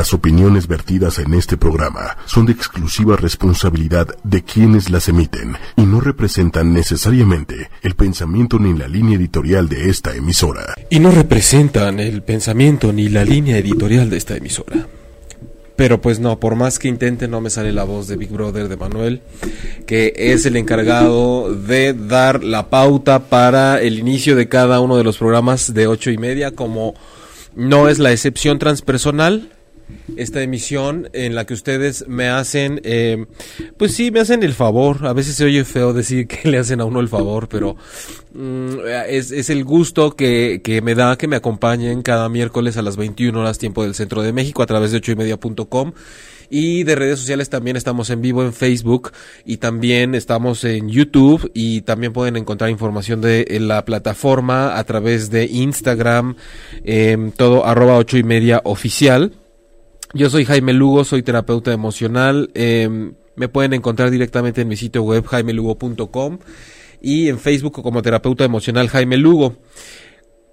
Las opiniones vertidas en este programa son de exclusiva responsabilidad de quienes las emiten y no representan necesariamente el pensamiento ni la línea editorial de esta emisora. Y no representan el pensamiento ni la línea editorial de esta emisora. Pero pues no, por más que intente no me sale la voz de Big Brother de Manuel, que es el encargado de dar la pauta para el inicio de cada uno de los programas de ocho y media, como no es la excepción transpersonal, esta emisión en la que ustedes me hacen, eh, pues sí, me hacen el favor. A veces se oye feo decir que le hacen a uno el favor, pero mm, es, es, el gusto que, que, me da que me acompañen cada miércoles a las 21 horas tiempo del Centro de México a través de ochoymedia.com. Y de redes sociales también estamos en vivo en Facebook y también estamos en YouTube y también pueden encontrar información de la plataforma a través de Instagram, eh, todo arroba ocho y media oficial. Yo soy Jaime Lugo, soy terapeuta emocional. Eh, me pueden encontrar directamente en mi sitio web jaimelugo.com y en Facebook como terapeuta emocional Jaime Lugo.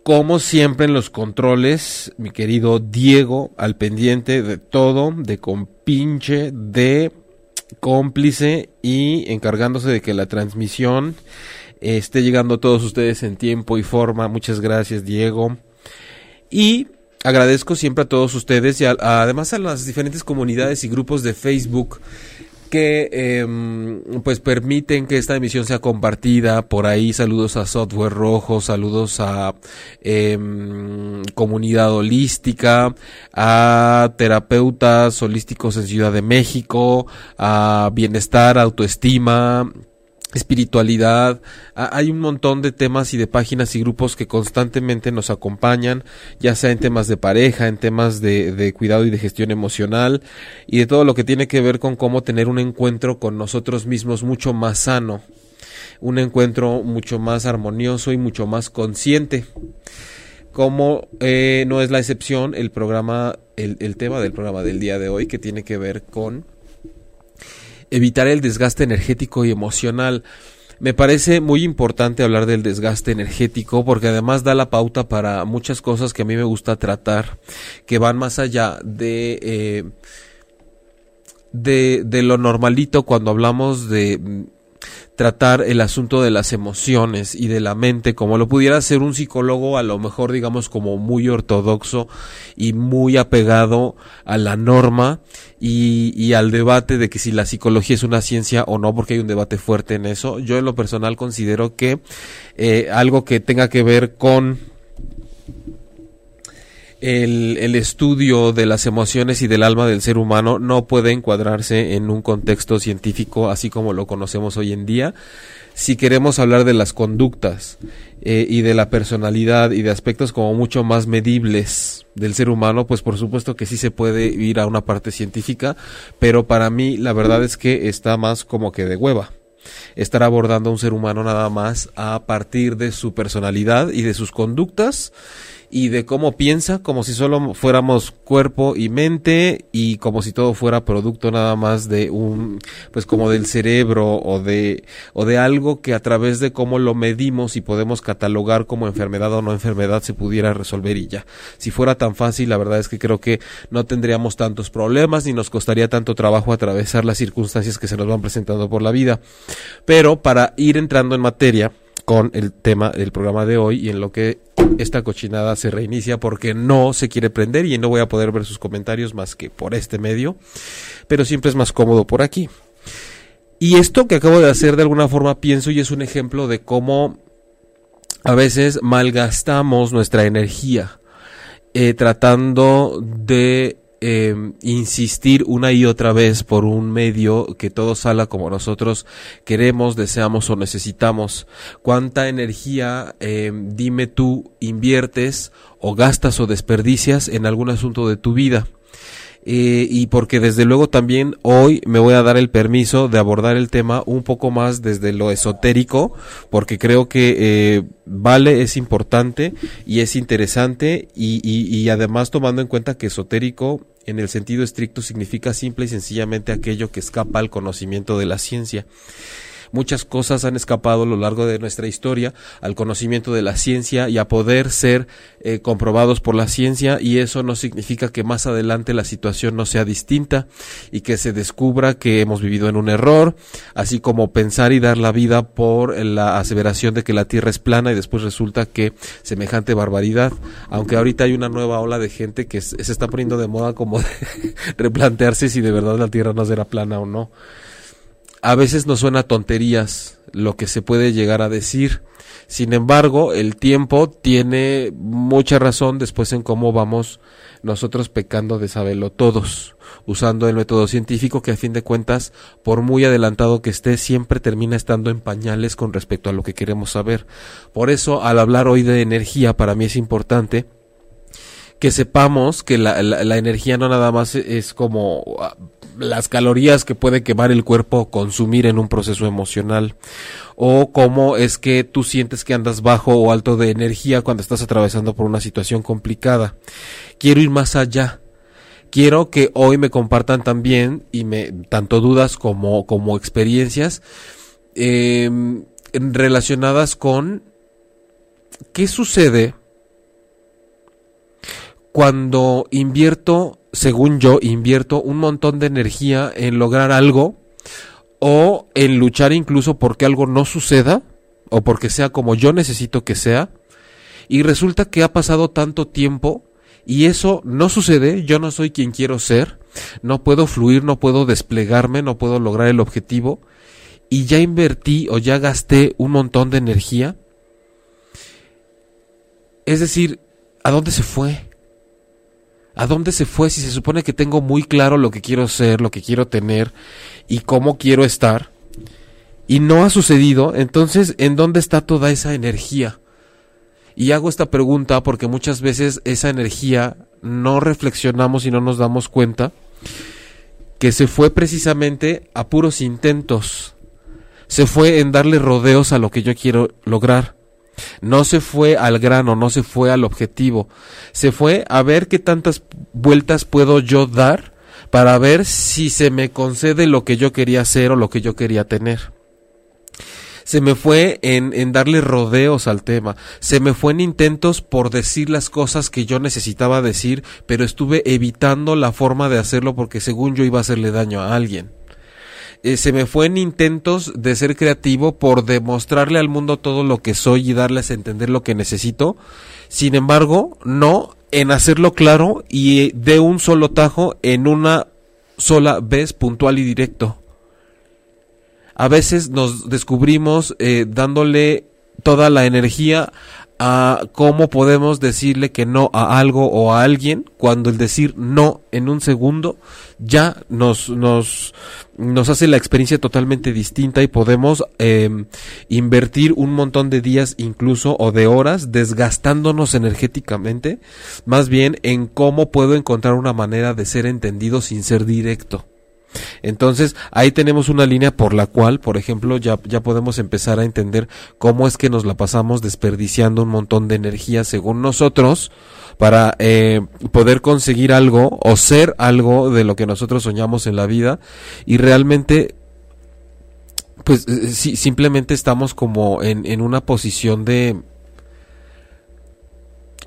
Como siempre en los controles, mi querido Diego, al pendiente de todo, de compinche, de cómplice y encargándose de que la transmisión esté llegando a todos ustedes en tiempo y forma. Muchas gracias, Diego. Y agradezco siempre a todos ustedes y además a las diferentes comunidades y grupos de Facebook que eh, pues permiten que esta emisión sea compartida. Por ahí saludos a software rojo saludos a eh, comunidad holística a terapeutas holísticos en Ciudad de México a bienestar autoestima espiritualidad, hay un montón de temas y de páginas y grupos que constantemente nos acompañan, ya sea en temas de pareja, en temas de, de, cuidado y de gestión emocional, y de todo lo que tiene que ver con cómo tener un encuentro con nosotros mismos mucho más sano, un encuentro mucho más armonioso y mucho más consciente. Como eh, no es la excepción el programa, el, el tema del programa del día de hoy que tiene que ver con evitar el desgaste energético y emocional. Me parece muy importante hablar del desgaste energético porque además da la pauta para muchas cosas que a mí me gusta tratar, que van más allá de, eh, de, de lo normalito cuando hablamos de tratar el asunto de las emociones y de la mente como lo pudiera hacer un psicólogo a lo mejor digamos como muy ortodoxo y muy apegado a la norma y, y, al debate de que si la psicología es una ciencia o no porque hay un debate fuerte en eso yo en lo personal considero que eh, algo que tenga que ver con el, el, estudio de las emociones y del alma del ser humano no puede encuadrarse en un contexto científico así como lo conocemos hoy en día. Si queremos hablar de las conductas eh, y de la personalidad y de aspectos como mucho más medibles del ser humano, pues por supuesto que sí se puede ir a una parte científica, pero para mí la verdad es que está más como que de hueva estar abordando a un ser humano nada más a partir de su personalidad y de sus conductas y de cómo piensa, como si solo fuéramos cuerpo y mente y como si todo fuera producto nada más de un, pues como del cerebro o de, o de algo que a través de cómo lo medimos y podemos catalogar como enfermedad o no enfermedad se pudiera resolver y ya. Si fuera tan fácil, la verdad es que creo que no tendríamos tantos problemas ni nos costaría tanto trabajo atravesar las circunstancias que se nos van presentando por la vida. Pero para ir entrando en materia, con el tema del programa de hoy y en lo que esta cochinada se reinicia porque no se quiere prender y no voy a poder ver sus comentarios más que por este medio, pero siempre es más cómodo por aquí. Y esto que acabo de hacer de alguna forma pienso y es un ejemplo de cómo a veces malgastamos nuestra energía eh, tratando de eh, insistir una y otra vez por un medio que todo salga como nosotros queremos, deseamos o necesitamos. ¿Cuánta energía, eh, dime tú, inviertes o gastas o desperdicias en algún asunto de tu vida? Eh, y porque desde luego también hoy me voy a dar el permiso de abordar el tema un poco más desde lo esotérico, porque creo que eh, vale, es importante y es interesante y, y, y además tomando en cuenta que esotérico en el sentido estricto significa simple y sencillamente aquello que escapa al conocimiento de la ciencia. Muchas cosas han escapado a lo largo de nuestra historia al conocimiento de la ciencia y a poder ser eh, comprobados por la ciencia y eso no significa que más adelante la situación no sea distinta y que se descubra que hemos vivido en un error, así como pensar y dar la vida por la aseveración de que la Tierra es plana y después resulta que semejante barbaridad, aunque ahorita hay una nueva ola de gente que se está poniendo de moda como de replantearse si de verdad la Tierra no será plana o no. A veces nos suena tonterías lo que se puede llegar a decir. Sin embargo, el tiempo tiene mucha razón después en cómo vamos nosotros pecando de saberlo todos, usando el método científico que a fin de cuentas, por muy adelantado que esté, siempre termina estando en pañales con respecto a lo que queremos saber. Por eso, al hablar hoy de energía, para mí es importante que sepamos que la, la, energía no nada más es como ah, las calorías que puede quemar el cuerpo consumir en un proceso emocional o cómo es que tú sientes que andas bajo o alto de energía cuando estás atravesando por una situación complicada. Quiero ir más allá. Quiero que hoy me compartan también y me tanto dudas como como experiencias eh, relacionadas con qué sucede cuando invierto, según yo, invierto un montón de energía en lograr algo o en luchar incluso porque algo no suceda o porque sea como yo necesito que sea y resulta que ha pasado tanto tiempo y eso no sucede, yo no soy quien quiero ser, no puedo fluir, no puedo desplegarme, no puedo lograr el objetivo y ya invertí o ya gasté un montón de energía. Es decir, ¿a dónde se fue? ¿A dónde se fue si se supone que tengo muy claro lo que quiero ser, lo que quiero tener y cómo quiero estar? Y no ha sucedido, entonces, ¿en dónde está toda esa energía? Y hago esta pregunta porque muchas veces esa energía no reflexionamos y no nos damos cuenta que se fue precisamente a puros intentos. Se fue en darle rodeos a lo que yo quiero lograr. No se fue al grano, no se fue al objetivo. Se fue a ver qué tantas vueltas puedo yo dar para ver si se me concede lo que yo quería hacer o lo que yo quería tener. Se me fue en, en darle rodeos al tema. Se me fue en intentos por decir las cosas que yo necesitaba decir, pero estuve evitando la forma de hacerlo porque según yo iba a hacerle daño a alguien. Eh, se me fue en intentos de ser creativo por demostrarle al mundo todo lo que soy y darles a entender lo que necesito. Sin embargo, no en hacerlo claro y de un solo tajo en una sola vez puntual y directo. A veces nos descubrimos eh, dándole toda la energía a cómo podemos decirle que no a algo o a alguien cuando el decir no en un segundo ya nos nos nos hace la experiencia totalmente distinta y podemos em, invertir un montón de días incluso o de horas desgastándonos energéticamente más bien en cómo puedo encontrar una manera de ser entendido sin ser directo entonces, ahí tenemos una línea por la cual, por ejemplo, ya, ya podemos empezar a entender cómo es que nos la pasamos desperdiciando un montón de energía según nosotros para eh, poder conseguir algo o ser algo de lo que nosotros soñamos en la vida. Y realmente pues eh, simplemente estamos como en, en una posición de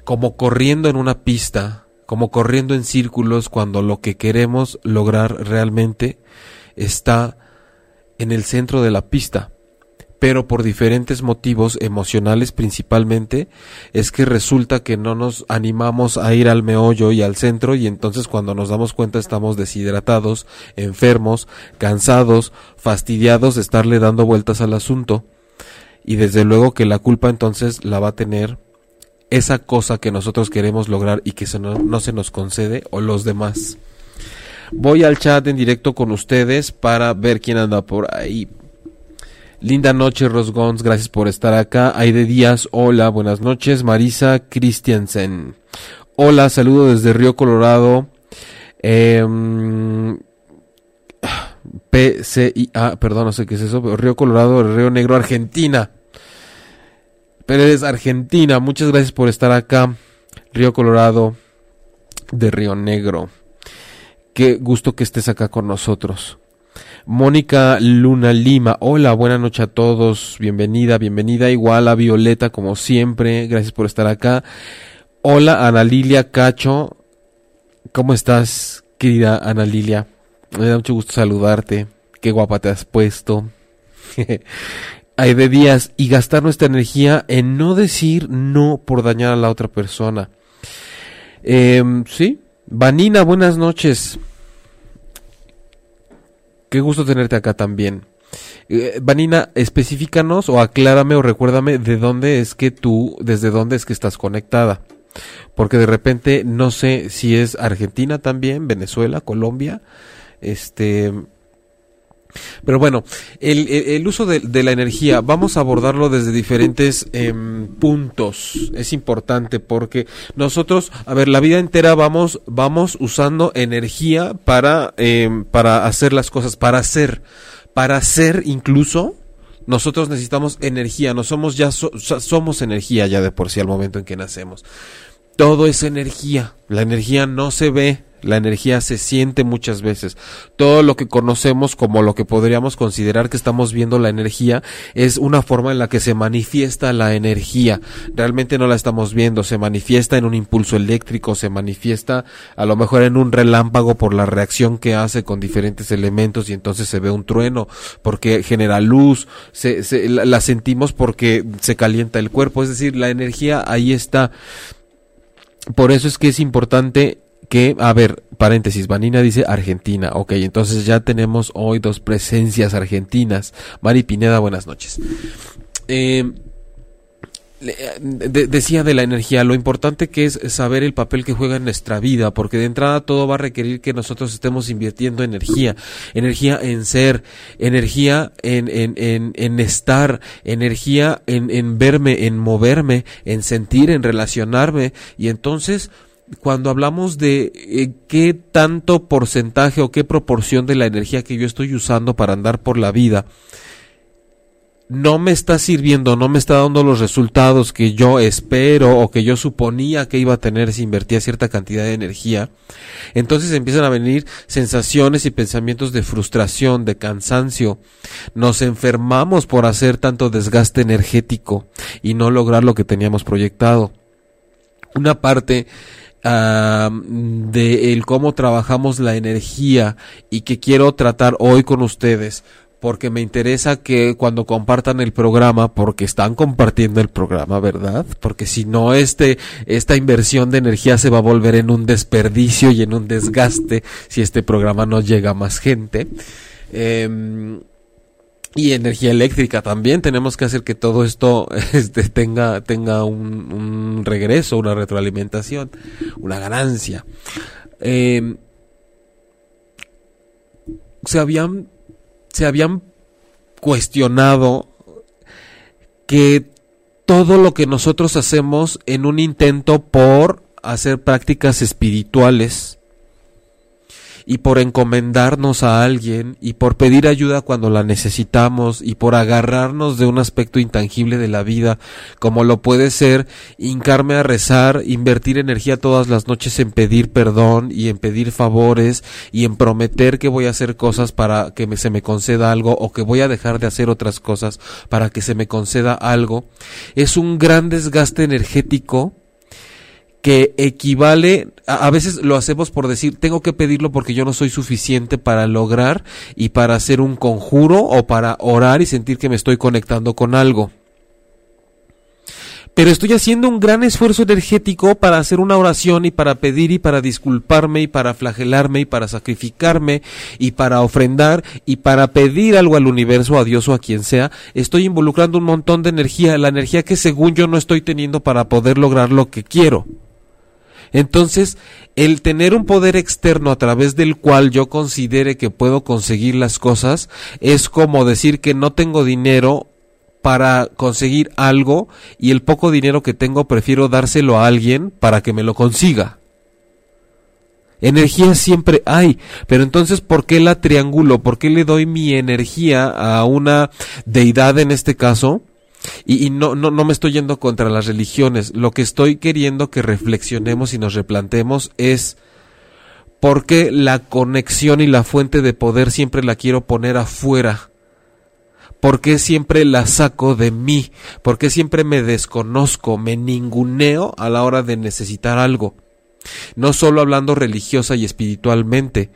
como corriendo en una pista como corriendo en círculos cuando lo que queremos lograr realmente está en el centro de la pista. Pero por diferentes motivos emocionales principalmente es que resulta que no nos animamos a ir al meollo y al centro y entonces cuando nos damos cuenta estamos deshidratados, enfermos, cansados, fastidiados de estarle dando vueltas al asunto. Y desde luego que la culpa entonces la va a tener esa cosa que nosotros queremos lograr y que no, se nos concede o los demás. Voy al chat en directo con ustedes para ver quién anda por ahí. Linda noche, Rosgons, gracias por estar acá. Aide Díaz, hola, buenas noches. Marisa Christiansen, hola, saludo desde Río Colorado. Eh, PCIA, perdón, no sé qué es eso, Río Colorado, Río Negro, Argentina. Pérez, Argentina. Muchas gracias por estar acá. Río Colorado de Río Negro. Qué gusto que estés acá con nosotros. Mónica Luna Lima, hola, buenas noches a todos, bienvenida, bienvenida, igual a Violeta como siempre, gracias por estar acá. Hola Ana Lilia Cacho, ¿cómo estás querida Ana Lilia? Me da mucho gusto saludarte, qué guapa te has puesto. De días y gastar nuestra energía en no decir no por dañar a la otra persona. Eh, sí, Vanina, buenas noches. Qué gusto tenerte acá también. Eh, Vanina, específicanos o aclárame o recuérdame de dónde es que tú, desde dónde es que estás conectada. Porque de repente no sé si es Argentina también, Venezuela, Colombia. Este, pero bueno, el, uso de, la energía, vamos a abordarlo desde diferentes em, puntos. Es importante porque nosotros, a ver, la vida entera vamos, vamos usando energía para, em, para hacer las cosas, para hacer, para hacer incluso. Nosotros necesitamos energía, no somos ya somos energía ya de por sí al momento en que nacemos. Todo es energía. La energía no se ve, la energía se siente muchas veces. Todo lo que conocemos como lo que podríamos considerar que estamos viendo la energía es una forma en la que se manifiesta la energía. Realmente no la estamos viendo, se manifiesta en un impulso eléctrico, se manifiesta a lo mejor en un relámpago por la reacción que hace con diferentes elementos y entonces se ve un trueno porque genera luz, se, la, la sentimos porque se calienta el cuerpo, es decir, la energía ahí está. Por eso es que es importante que, a ver, paréntesis, Vanina dice Argentina. Ok, entonces ya tenemos hoy dos presencias argentinas. Mari Pineda, buenas noches. Eh, decía de la energía, lo importante que es saber el papel que juega en nuestra vida, porque de entrada todo va a requerir que nosotros estemos invirtiendo energía, energía en ser, energía en, en, en, en estar, energía en, en verme, en moverme, en sentir, en relacionarme, y entonces cuando hablamos de eh, qué tanto porcentaje o qué proporción de la energía que yo estoy usando para andar por la vida no me está sirviendo, no me está dando los resultados que yo espero o que yo suponía que iba a tener si invertía cierta cantidad de energía, entonces empiezan a venir sensaciones y pensamientos de frustración, de cansancio. Nos enfermamos por hacer tanto desgaste energético y no lograr lo que teníamos proyectado. Una parte de el cómo trabajamos la energía y que quiero tratar hoy con ustedes porque me interesa que cuando compartan el programa, porque están compartiendo el programa, ¿verdad? Porque si no, este, esta inversión de energía se va a volver en un desperdicio y en un desgaste si este programa no llega a más gente. Eh, y energía eléctrica también. Tenemos que hacer que todo esto este, tenga tenga un, regreso una retroalimentación una ganancia. Em, se habían se habían cuestionado que todo lo que nosotros hacemos en un intento por hacer prácticas espirituales y por encomendarnos a alguien y por pedir ayuda cuando la necesitamos y por agarrarnos de un aspecto intangible de la vida como lo puede ser hincarme a rezar, invertir energía todas las noches en pedir perdón y en pedir favores y en prometer que voy a hacer cosas para que se me conceda algo o que voy a dejar de hacer otras cosas para que se me conceda algo es un gran desgaste energético que equivale, a, veces lo hacemos por decir, tengo que pedirlo porque yo no soy suficiente para lograr y para hacer un conjuro o para orar y sentir que me estoy conectando con algo. Pero estoy haciendo un gran esfuerzo energético para hacer una oración y para pedir y para disculparme y para flagelarme y para sacrificarme y para ofrendar y para pedir algo al universo, a Dios o a quien sea. Estoy involucrando un montón de energía, la energía que según yo no estoy teniendo para poder lograr lo que quiero. Entonces, el tener un poder externo a través del cual yo considere que puedo conseguir las cosas es como decir que no tengo dinero para conseguir algo y el poco dinero que tengo prefiero dárselo a alguien para que me lo consiga. Energía siempre hay, pero entonces ¿por qué la triangulo? ¿Por qué le doy mi energía a una deidad en este caso? Y, no, no, no me estoy yendo contra las religiones. Lo que estoy queriendo que reflexionemos y nos replantemos es porque la conexión y la fuente de poder siempre la quiero poner afuera? ¿Por qué siempre la saco de mí? ¿Por qué siempre me desconozco, me ninguneo a la hora de necesitar algo? No solo hablando religiosa y espiritualmente,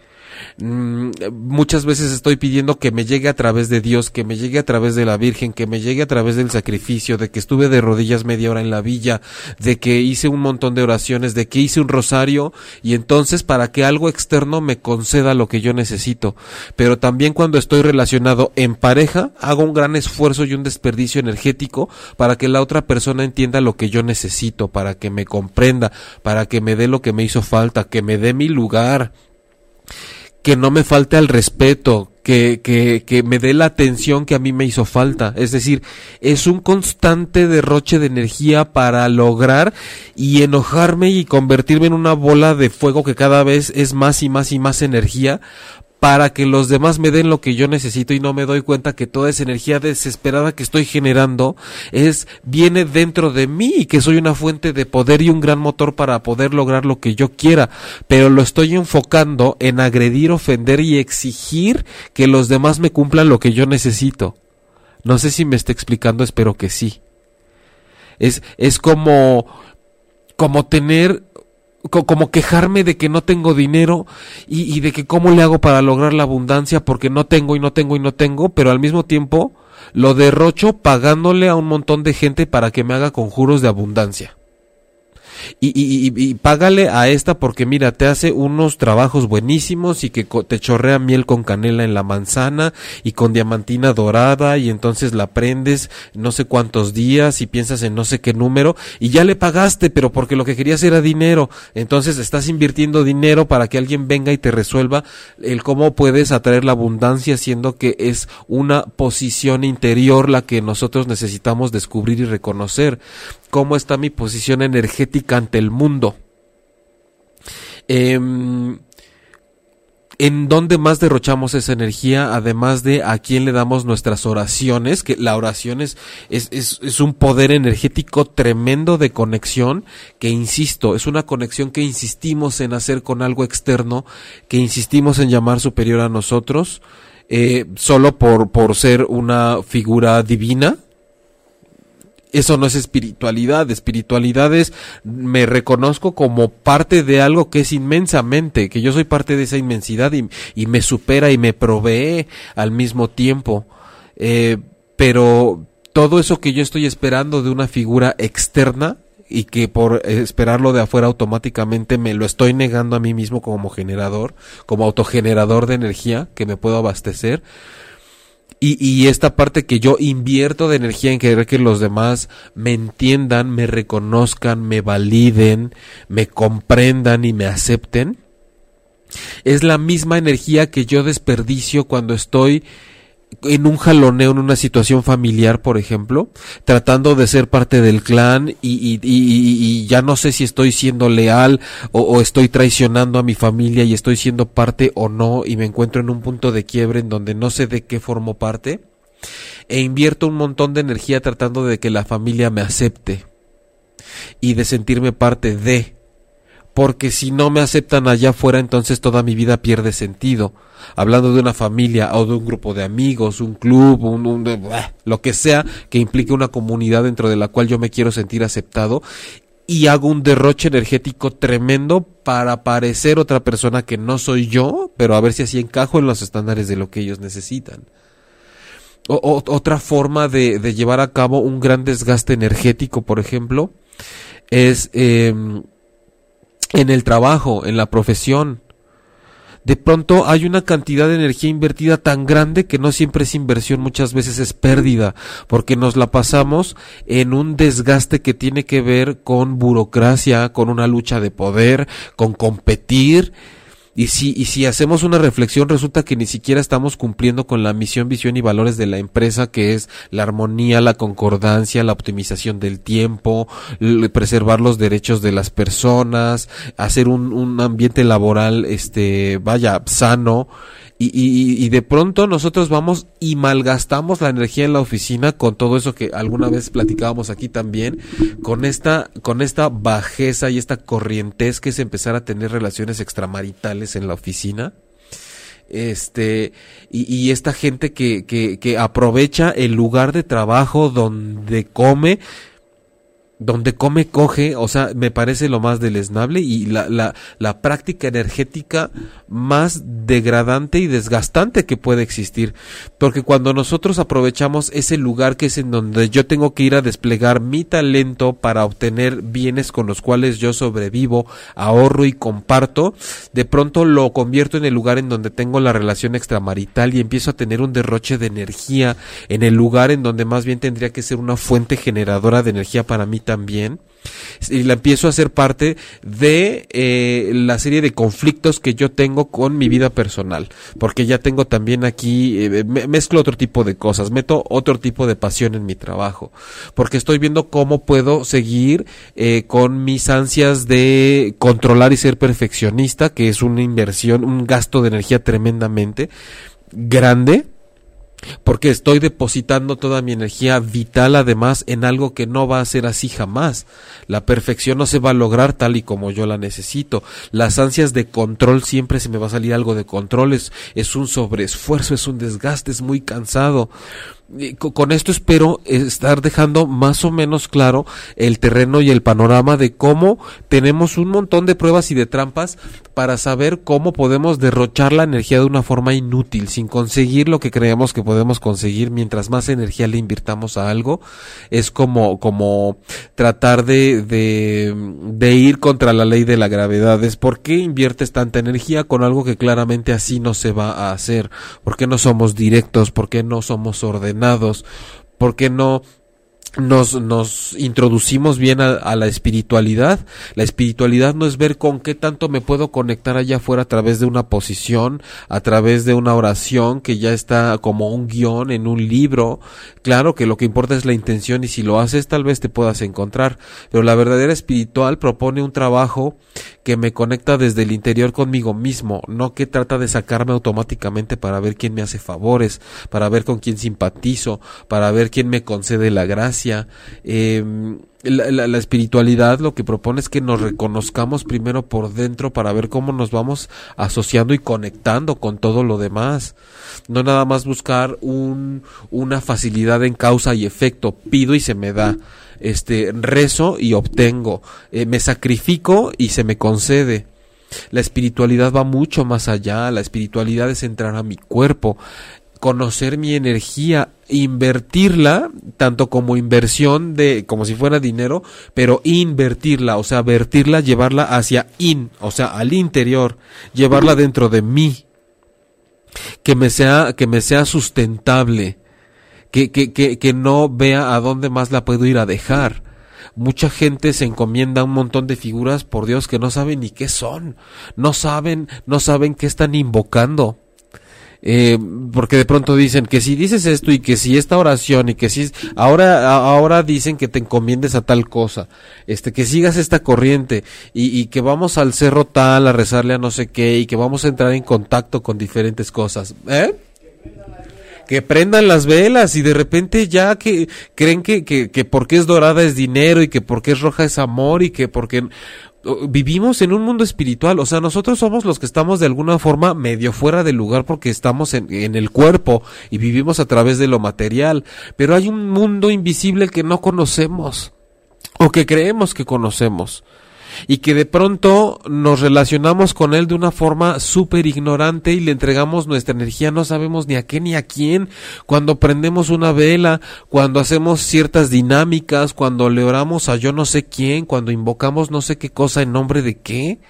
Mm, muchas veces estoy pidiendo que me llegue a través de Dios, que me llegue a través de la Virgen, que me llegue a través del sacrificio, de que estuve de rodillas media hora en la villa, de que hice un montón de oraciones, de que hice un rosario y entonces para que algo externo me conceda lo que yo necesito. Pero también cuando estoy relacionado en pareja, hago un gran esfuerzo y un desperdicio energético para que la otra persona entienda lo que yo necesito, para que me comprenda, para que me dé lo que me hizo falta, que me dé mi lugar que no me falte al respeto, que, que, que me dé la atención que a mí me hizo falta. Es decir, es un constante derroche de energía para lograr y enojarme y convertirme en una bola de fuego que cada vez es más y más y más energía para que los demás me den lo que yo necesito y no me doy cuenta que toda esa energía desesperada que estoy generando es viene dentro de mí y que soy una fuente de poder y un gran motor para poder lograr lo que yo quiera, pero lo estoy enfocando en agredir, ofender y exigir que los demás me cumplan lo que yo necesito. No sé si me está explicando, espero que sí. Es es como como tener como quejarme de que no tengo dinero y, y, de que cómo le hago para lograr la abundancia porque no tengo y no tengo y no tengo, pero al mismo tiempo lo derrocho pagándole a un montón de gente para que me haga conjuros de abundancia y, y, y, págale a esta porque mira, te hace unos trabajos buenísimos y que te chorrea miel con canela en la manzana y con diamantina dorada y entonces la prendes no sé cuántos días y piensas en no sé qué número y ya le pagaste, pero porque lo que querías era dinero. Entonces estás invirtiendo dinero para que alguien venga y te resuelva el cómo puedes atraer la abundancia siendo que es una posición interior la que nosotros necesitamos descubrir y reconocer cómo está mi posición energética ante el mundo. Em, en dónde más derrochamos esa energía, además de a quién le damos nuestras oraciones, que la oración es, es, es, un poder energético tremendo de conexión, que insisto, es una conexión que insistimos en hacer con algo externo, que insistimos en llamar superior a nosotros, eh, solo por, por ser una figura divina, eso no es espiritualidad. Espiritualidad es me reconozco como parte de algo que es inmensamente, que yo soy parte de esa inmensidad y, me supera y me provee al mismo tiempo. Eh, pero todo eso que yo estoy esperando de una figura externa y que por esperarlo de afuera automáticamente me lo estoy negando a mí mismo como generador, como autogenerador de energía que me puedo abastecer, y, y, esta parte que yo invierto de energía en querer que los demás me entiendan, me reconozcan, me validen, me comprendan y me acepten, es la misma energía que yo desperdicio cuando estoy en un jaloneo, en una situación familiar, por ejemplo, tratando de ser parte del clan y, y, ya no sé si estoy siendo leal o, estoy traicionando a mi familia y estoy siendo parte o no y me encuentro en un punto de quiebre en donde no sé de qué formo parte e invierto un montón de energía tratando de que la familia me acepte y de sentirme parte de porque si no me aceptan allá afuera entonces toda mi vida pierde sentido hablando de una familia o de un grupo de amigos, un club, un, lo que sea que implique una comunidad dentro de la cual yo me quiero sentir aceptado y hago un derroche energético tremendo para parecer otra persona que no soy yo, pero a ver si así encajo en los estándares de lo que ellos necesitan. O, otra forma de, de, llevar a cabo un gran desgaste energético, por ejemplo, es eh, en el trabajo, en la profesión. De pronto hay una cantidad de energía invertida tan grande que no siempre es inversión, muchas veces es pérdida, porque nos la pasamos en un desgaste que tiene que ver con burocracia, con una lucha de poder, con competir, y si, y si hacemos una reflexión, resulta que ni siquiera estamos cumpliendo con la misión, visión y valores de la empresa, que es la armonía, la concordancia, la optimización del tiempo, preservar los derechos de las personas, hacer un, un ambiente laboral, este, vaya, sano, Y, y, y, de pronto nosotros vamos y malgastamos la energía en la oficina con todo eso que alguna vez platicábamos aquí también, con esta, con esta bajeza y esta corrientez que es empezar a tener relaciones extramaritales en la oficina. Este y, y esta gente que, que, que aprovecha el lugar de trabajo donde come donde come coge, o sea, me parece lo más deleznable y la, la, la, práctica energética más degradante y desgastante que puede existir. Porque cuando nosotros aprovechamos ese lugar que es en donde yo tengo que ir a desplegar mi talento para obtener bienes con los cuales yo sobrevivo, ahorro y comparto, de pronto lo convierto en el lugar en donde tengo la relación extramarital y empiezo a tener un derroche de energía en el lugar en donde más bien tendría que ser una fuente generadora de energía para mí también y la empiezo a hacer parte de eh, la serie de conflictos que yo tengo con mi vida personal porque ya tengo también aquí eh, mezclo otro tipo de cosas meto otro tipo de pasión en mi trabajo porque estoy viendo cómo puedo seguir eh, con mis ansias de controlar y ser perfeccionista que es una inversión un gasto de energía tremendamente grande porque estoy depositando toda mi energía vital además en algo que no va a ser así jamás. La perfección no se va a lograr tal y como yo la necesito. Las ansias de control siempre se me va a salir algo de control, es, es un sobreesfuerzo, es un desgaste, es muy cansado con esto espero estar dejando más o menos claro el terreno y el panorama de cómo tenemos un montón de pruebas y de trampas para saber cómo podemos derrochar la energía de una forma inútil, sin conseguir lo que creemos que podemos conseguir. Mientras más energía le invirtamos a algo, es como, como tratar de, de, de ir contra la ley de la gravedad. Es por qué inviertes tanta energía con algo que claramente así no se va a hacer. ¿Por qué no somos directos? ¿Por qué no somos ordenados? ¿Por qué no nos, nos introducimos bien a, la espiritualidad. La espiritualidad no es ver con qué tanto me puedo conectar allá afuera a través de una posición, a través de una oración que ya está como un guion en un libro. Claro que lo que importa es la intención y si lo haces tal vez te puedas encontrar. Pero la verdadera espiritual propone un trabajo que me conecta desde el interior conmigo mismo, no que trata de sacarme automáticamente para ver quién me hace favores, para ver con quién simpatizo, para ver quién me concede la gracia. Em, la, espiritualidad lo que propone es que nos reconozcamos primero por dentro para ver cómo nos vamos asociando y conectando con todo lo demás. No nada más buscar un, una facilidad en causa y efecto, pido y se me da este, rezo y obtengo, eh, me sacrifico y se me concede. La espiritualidad va mucho más allá, la espiritualidad es entrar a mi cuerpo, conocer mi energía, invertirla, tanto como inversión de, como si fuera dinero, pero invertirla, o sea, vertirla, llevarla hacia in, o sea, al interior, llevarla dentro de mí, que me sea, que me sea sustentable, que, que, que, que no vea a dónde más la puedo ir a dejar. Mucha gente se encomienda un montón de figuras, por Dios, que no saben ni qué son, no saben, no saben qué están invocando. Eh, porque de pronto dicen que si dices esto y que si esta oración y que si ahora ahora dicen que te encomiendes a tal cosa este que sigas esta corriente y, y, que vamos al cerro tal a rezarle a no sé qué y que vamos a entrar en contacto con diferentes cosas ¿eh? que prendan las velas y de repente ya que creen que, que, que porque es dorada es dinero y que porque es roja es amor y que porque vivimos en un mundo espiritual, o sea, nosotros somos los que estamos de alguna forma medio fuera del lugar porque estamos en, en, el cuerpo y vivimos a través de lo material, pero hay un mundo invisible que no conocemos o que creemos que conocemos y que de pronto nos relacionamos con él de una forma súper ignorante y le entregamos nuestra energía, no sabemos ni a qué ni a quién, cuando prendemos una vela, cuando hacemos ciertas dinámicas, cuando le oramos a yo no sé quién, cuando invocamos no sé qué cosa en nombre de qué,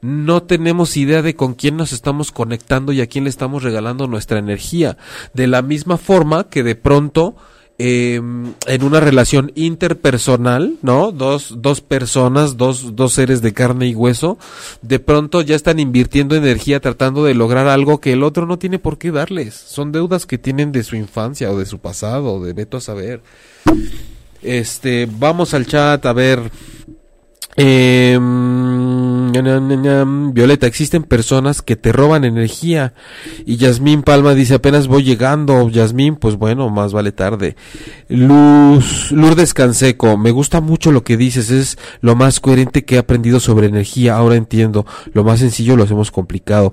no tenemos idea de con quién nos estamos conectando y a quién le estamos regalando nuestra energía. De la misma forma que de pronto eh, en una relación interpersonal, ¿no? Dos, dos personas, dos, dos seres de carne y hueso, de pronto ya están invirtiendo energía tratando de lograr algo que el otro no tiene por qué darles. Son deudas que tienen de su infancia o de su pasado, o de veto a saber. Este, vamos al chat a ver. Eh, Violeta, existen personas que te roban energía. Y Yasmín Palma dice, apenas voy llegando. Yasmín, pues bueno, más vale tarde. Luz, Lourdes Canseco, me gusta mucho lo que dices, es lo más coherente que he aprendido sobre energía. Ahora entiendo, lo más sencillo lo hacemos complicado.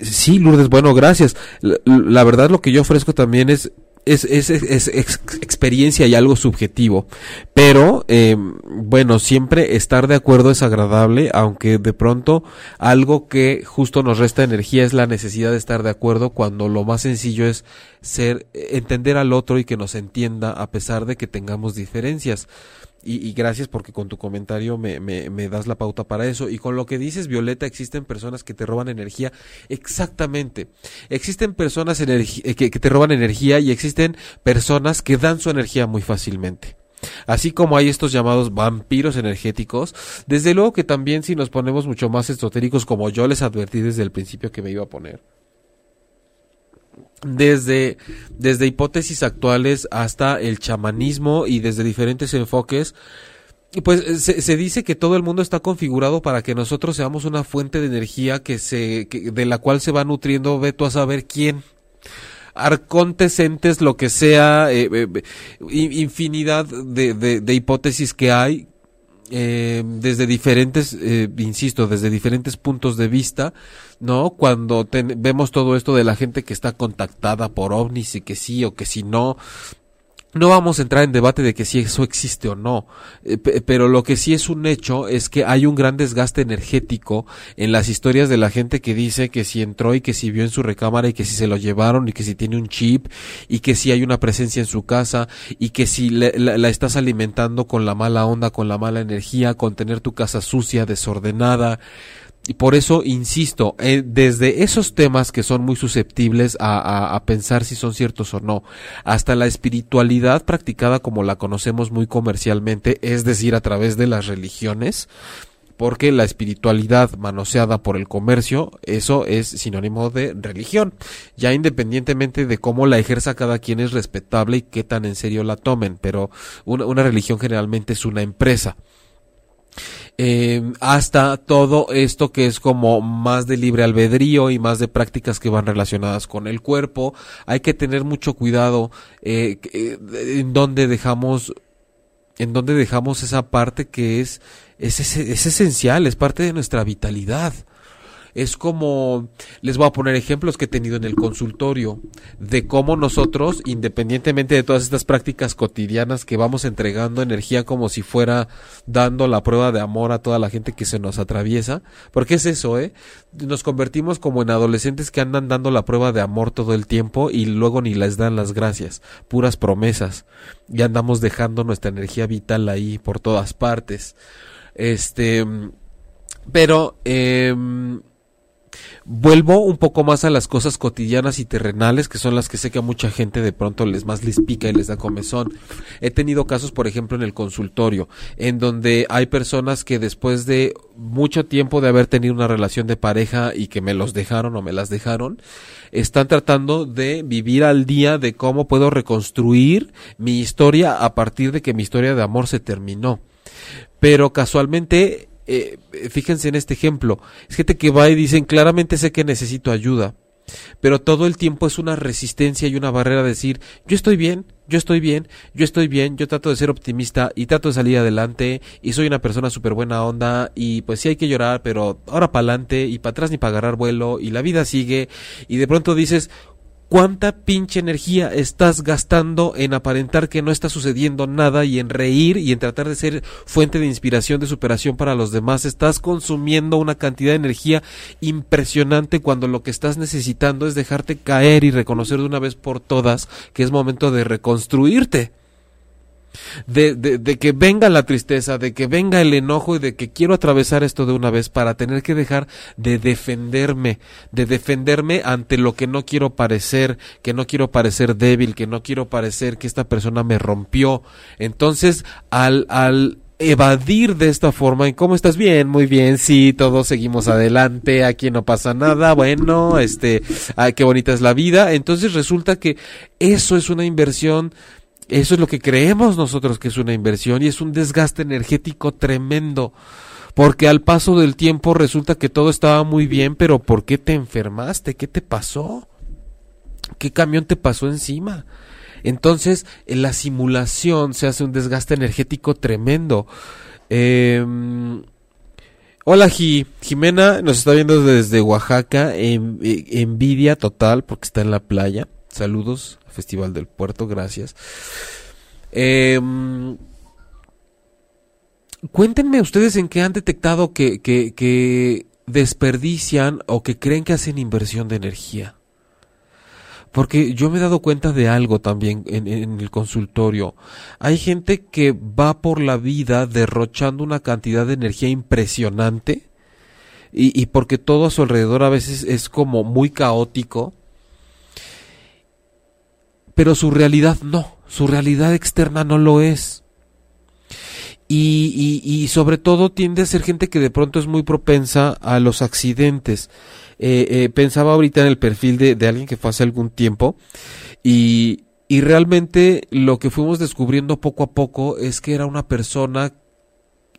Sí, Lourdes, bueno, gracias. La, verdad lo que yo ofrezco también es es, es, es, experiencia y algo subjetivo. Pero, eh, bueno, siempre estar de acuerdo es agradable, aunque de pronto algo que justo nos resta energía es la necesidad de estar de acuerdo cuando lo más sencillo es ser, entender al otro y que nos entienda a pesar de que tengamos diferencias. Y, gracias porque con tu comentario me, me, das la pauta para eso. Y con lo que dices, Violeta, existen personas que te roban energía. Exactamente. Existen personas eh, que, que te roban energía y existen personas que dan su energía muy fácilmente. Así como hay estos llamados vampiros energéticos, desde luego que también si nos ponemos mucho más esotéricos como yo les advertí desde el principio que me iba a poner, desde, desde hipótesis actuales hasta el chamanismo y desde diferentes enfoques, pues se, se, dice que todo el mundo está configurado para que nosotros seamos una fuente de energía que se, de la cual se va nutriendo, ve tú a saber quién. Arcontes, entes, lo que sea, eh, eh, infinidad de, de, de hipótesis que hay eh, desde diferentes, eh, insisto, desde diferentes puntos de vista, ¿no? Cuando vemos todo esto de la gente que está contactada por ovnis y que sí o que si no, no vamos a entrar en debate de que si eso existe o no, eh, pero lo que sí es un hecho es que hay un gran desgaste energético en las historias de la gente que dice que si entró y que si vio en su recámara y que si se lo llevaron y que si tiene un chip y que si hay una presencia en su casa y que si la, la estás alimentando con la mala onda, con la mala energía, con tener tu casa sucia, desordenada, y por eso insisto, eh, desde esos temas que son muy susceptibles a, a, pensar si son ciertos o no, hasta la espiritualidad practicada como la conocemos muy comercialmente, es decir, a través de las religiones, porque la espiritualidad manoseada por el comercio, eso es sinónimo de religión. Ya independientemente de cómo la ejerza cada quien es respetable y qué tan en serio la tomen, pero una religión generalmente es una empresa eh, hasta todo esto que es como más de libre albedrío y más de prácticas que van relacionadas con el cuerpo. Hay que tener mucho cuidado eh, eh en donde dejamos en donde dejamos esa parte que es, es, es esencial, es parte de nuestra vitalidad es como, les voy a poner ejemplos que he tenido en el consultorio, de cómo nosotros, independientemente de todas estas prácticas cotidianas que vamos entregando energía como si fuera dando la prueba de amor a toda la gente que se nos atraviesa, porque es eso, ¿eh? Nos convertimos como en adolescentes que andan dando la prueba de amor todo el tiempo y luego ni les dan las gracias, puras promesas, y andamos dejando nuestra energía vital ahí por todas partes. Este, pero, eh, Vuelvo un poco más a las cosas cotidianas y terrenales, que son las que sé que a mucha gente de pronto les más les pica y les da comezón. He tenido casos, por ejemplo, en el consultorio, en donde hay personas que después de mucho tiempo de haber tenido una relación de pareja y que me los dejaron o me las dejaron, están tratando de vivir al día de cómo puedo reconstruir mi historia a partir de que mi historia de amor se terminó. Pero casualmente eh, fíjense en este ejemplo, es gente que va y dicen claramente sé que necesito ayuda, pero todo el tiempo es una resistencia y una barrera de decir yo estoy bien, yo estoy bien, yo estoy bien, yo trato de ser optimista y trato de salir adelante y soy una persona súper buena onda y pues sí hay que llorar, pero ahora para adelante y para atrás ni para agarrar vuelo y la vida sigue y de pronto dices cuánta pinche energía estás gastando en aparentar que no está sucediendo nada y en reír y en tratar de ser fuente de inspiración, de superación para los demás. Estás consumiendo una cantidad de energía impresionante cuando lo que estás necesitando es dejarte caer y reconocer de una vez por todas que es momento de reconstruirte de, de, de, que venga la tristeza, de que venga el enojo y de que quiero atravesar esto de una vez para tener que dejar de defenderme, de defenderme ante lo que no quiero parecer, que no quiero parecer débil, que no quiero parecer que esta persona me rompió. Entonces, al, al evadir de esta forma, ¿en cómo estás? Bien, muy bien, sí, todos seguimos adelante, aquí no pasa nada, bueno, este, ay, qué bonita es la vida. Entonces resulta que eso es una inversión eso es lo que creemos nosotros que es una inversión y es un desgaste energético tremendo. Porque al paso del tiempo resulta que todo estaba muy bien, pero ¿por qué te enfermaste? ¿Qué te pasó? ¿Qué camión te pasó encima? Entonces, en la simulación se hace un desgaste energético tremendo. Em, hola Jimena, nos está viendo desde Oaxaca, en, envidia total porque está en la playa. Saludos, Festival del Puerto, gracias. Em, cuéntenme ustedes en qué han detectado que, que desperdician o que creen que hacen inversión de energía. Porque yo me he dado cuenta de algo también en, el consultorio. Hay gente que va por la vida derrochando una cantidad de energía impresionante y porque todo a su alrededor a veces es como muy caótico. Pero su realidad no, su realidad externa no lo es. Y, y, y, sobre todo tiende a ser gente que de pronto es muy propensa a los accidentes. Eh, eh, pensaba ahorita en el perfil de, de, alguien que fue hace algún tiempo y, y realmente lo que fuimos descubriendo poco a poco es que era una persona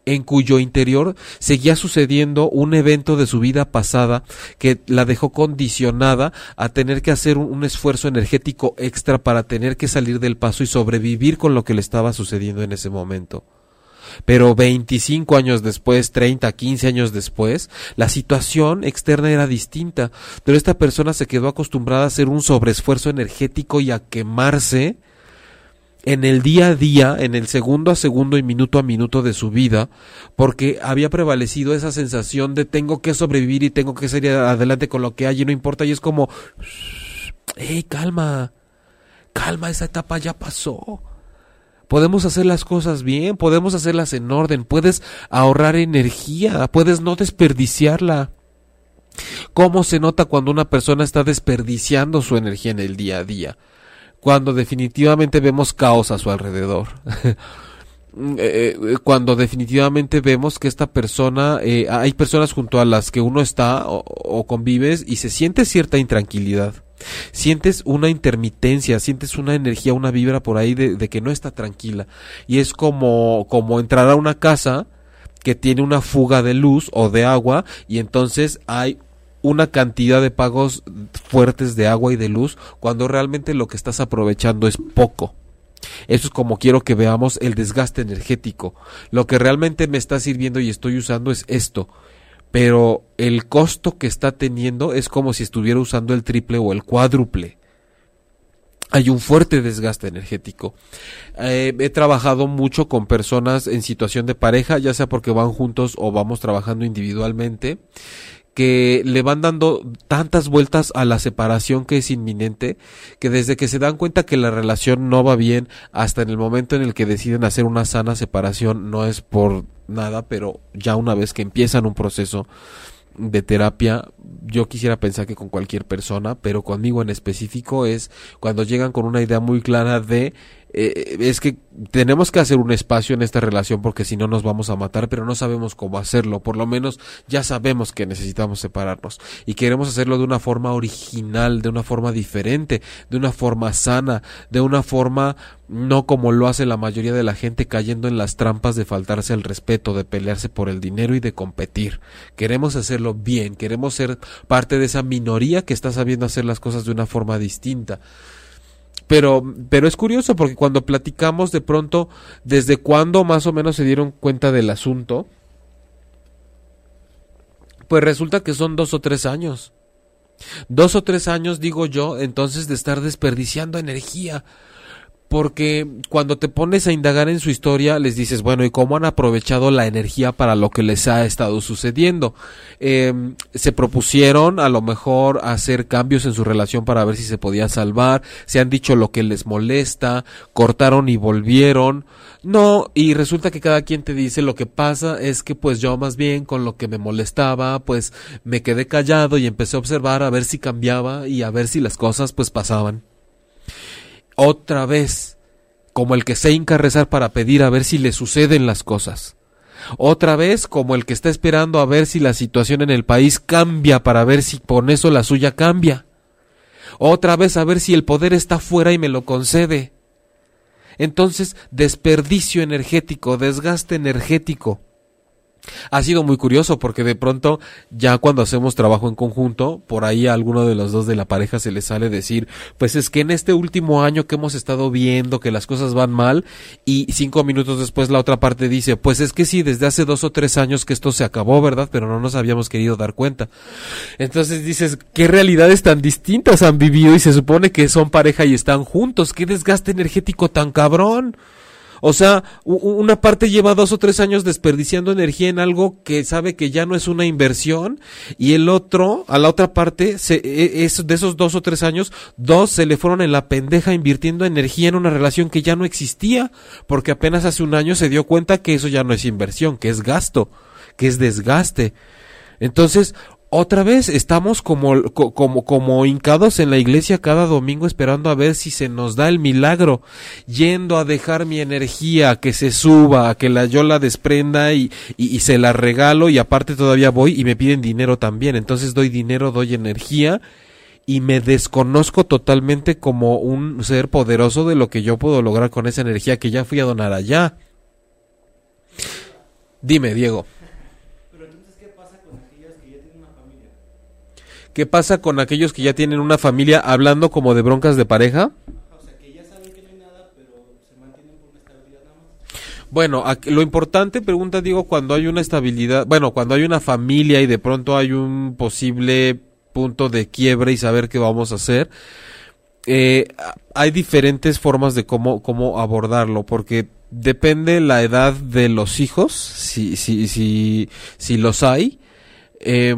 en cuyo interior seguía sucediendo un evento de su vida pasada que la dejó condicionada a tener que hacer un, esfuerzo energético extra para tener que salir del paso y sobrevivir con lo que le estaba sucediendo en ese momento. Pero 25 años después, 30, 15 años después, la situación externa era distinta. Pero esta persona se quedó acostumbrada a hacer un sobreesfuerzo energético y a quemarse en el día a día, en el segundo a segundo y minuto a minuto de su vida, porque había prevalecido esa sensación de tengo que sobrevivir y tengo que salir adelante con lo que hay y no importa. Y es como, hey, calma, calma, esa etapa ya pasó podemos hacer las cosas bien, podemos hacerlas en orden, puedes ahorrar energía, puedes no desperdiciarla. ¿Cómo se nota cuando una persona está desperdiciando su energía en el día a día? Cuando definitivamente vemos caos a su alrededor. Eh, eh, cuando definitivamente vemos que esta persona, eh, hay personas junto a las que uno está o convives y se siente cierta intranquilidad. Sientes una intermitencia, sientes una energía, una vibra por ahí de, que no está tranquila. Y es como, como entrar a una casa que tiene una fuga de luz o de agua y entonces hay una cantidad de pagos fuertes de agua y de luz cuando realmente lo que estás aprovechando es poco. Eso es como quiero que veamos el desgaste energético. Lo que realmente me está sirviendo y estoy usando es esto pero el costo que está teniendo es como si estuviera usando el triple o el cuádruple. Hay un fuerte desgaste energético. Eh, he trabajado mucho con personas en situación de pareja, ya sea porque van juntos o vamos trabajando individualmente que le van dando tantas vueltas a la separación que es inminente, que desde que se dan cuenta que la relación no va bien, hasta en el momento en el que deciden hacer una sana separación, no es por nada, pero ya una vez que empiezan un proceso de terapia, yo quisiera pensar que con cualquier persona, pero conmigo en específico es cuando llegan con una idea muy clara de eh, es que tenemos que hacer un espacio en esta relación porque si no nos vamos a matar, pero no sabemos cómo hacerlo. Por lo menos ya sabemos que necesitamos separarnos y queremos hacerlo de una forma original, de una forma diferente, de una forma sana, de una forma no como lo hace la mayoría de la gente cayendo en las trampas de faltarse al respeto, de pelearse por el dinero y de competir. Queremos hacerlo bien, queremos ser parte de esa minoría que está sabiendo hacer las cosas de una forma distinta. Pero, pero es curioso porque cuando platicamos de pronto desde cuándo más o menos se dieron cuenta del asunto, pues resulta que son dos o tres años. Dos o tres años, digo yo, entonces de estar desperdiciando energía porque cuando te pones a indagar en su historia les dices, bueno, ¿y cómo han aprovechado la energía para lo que les ha estado sucediendo? Em, se propusieron a lo mejor hacer cambios en su relación para ver si se podía salvar, se han dicho lo que les molesta, cortaron y volvieron, no, y resulta que cada quien te dice lo que pasa es que pues yo más bien con lo que me molestaba, pues me quedé callado y empecé a observar a ver si cambiaba y a ver si las cosas pues pasaban otra vez, como el que se hinca rezar para pedir a ver si le suceden las cosas. Otra vez, como el que está esperando a ver si la situación en el país cambia para ver si con eso la suya cambia. Otra vez a ver si el poder está fuera y me lo concede. Entonces, desperdicio energético, desgaste energético. Ha sido muy curioso porque de pronto ya cuando hacemos trabajo en conjunto, por ahí a alguno de los dos de la pareja se le sale decir, pues es que en este último año que hemos estado viendo que las cosas van mal y cinco minutos después la otra parte dice, pues es que sí, desde hace dos o tres años que esto se acabó, ¿verdad? Pero no nos habíamos querido dar cuenta. Entonces dices, ¿qué realidades tan distintas han vivido y se supone que son pareja y están juntos? ¿Qué desgaste energético tan cabrón? O sea, una parte lleva dos o tres años desperdiciando energía en algo que sabe que ya no es una inversión y el otro, a la otra parte, se, e, es, de esos dos o tres años, dos se le fueron en la pendeja invirtiendo energía en una relación que ya no existía, porque apenas hace un año se dio cuenta que eso ya no es inversión, que es gasto, que es desgaste. Entonces, otra vez estamos como, como, como hincados en la iglesia cada domingo esperando a ver si se nos da el milagro, yendo a dejar mi energía que se suba, que la, yo la desprenda y, y, se la regalo y aparte todavía voy y me piden dinero también. Entonces doy dinero, doy energía y me desconozco totalmente como un ser poderoso de lo que yo puedo lograr con esa energía que ya fui a donar allá. Dime, Diego. ¿Qué pasa con aquellos que ya tienen una familia hablando como de broncas de pareja? Bueno, lo importante, pregunta Diego, cuando hay una estabilidad, bueno, cuando hay una familia y de pronto hay un posible punto de quiebre y saber qué vamos a hacer, eh, hay diferentes formas de cómo, cómo abordarlo, porque depende la edad de los hijos, si, si, si, si los hay. Eh,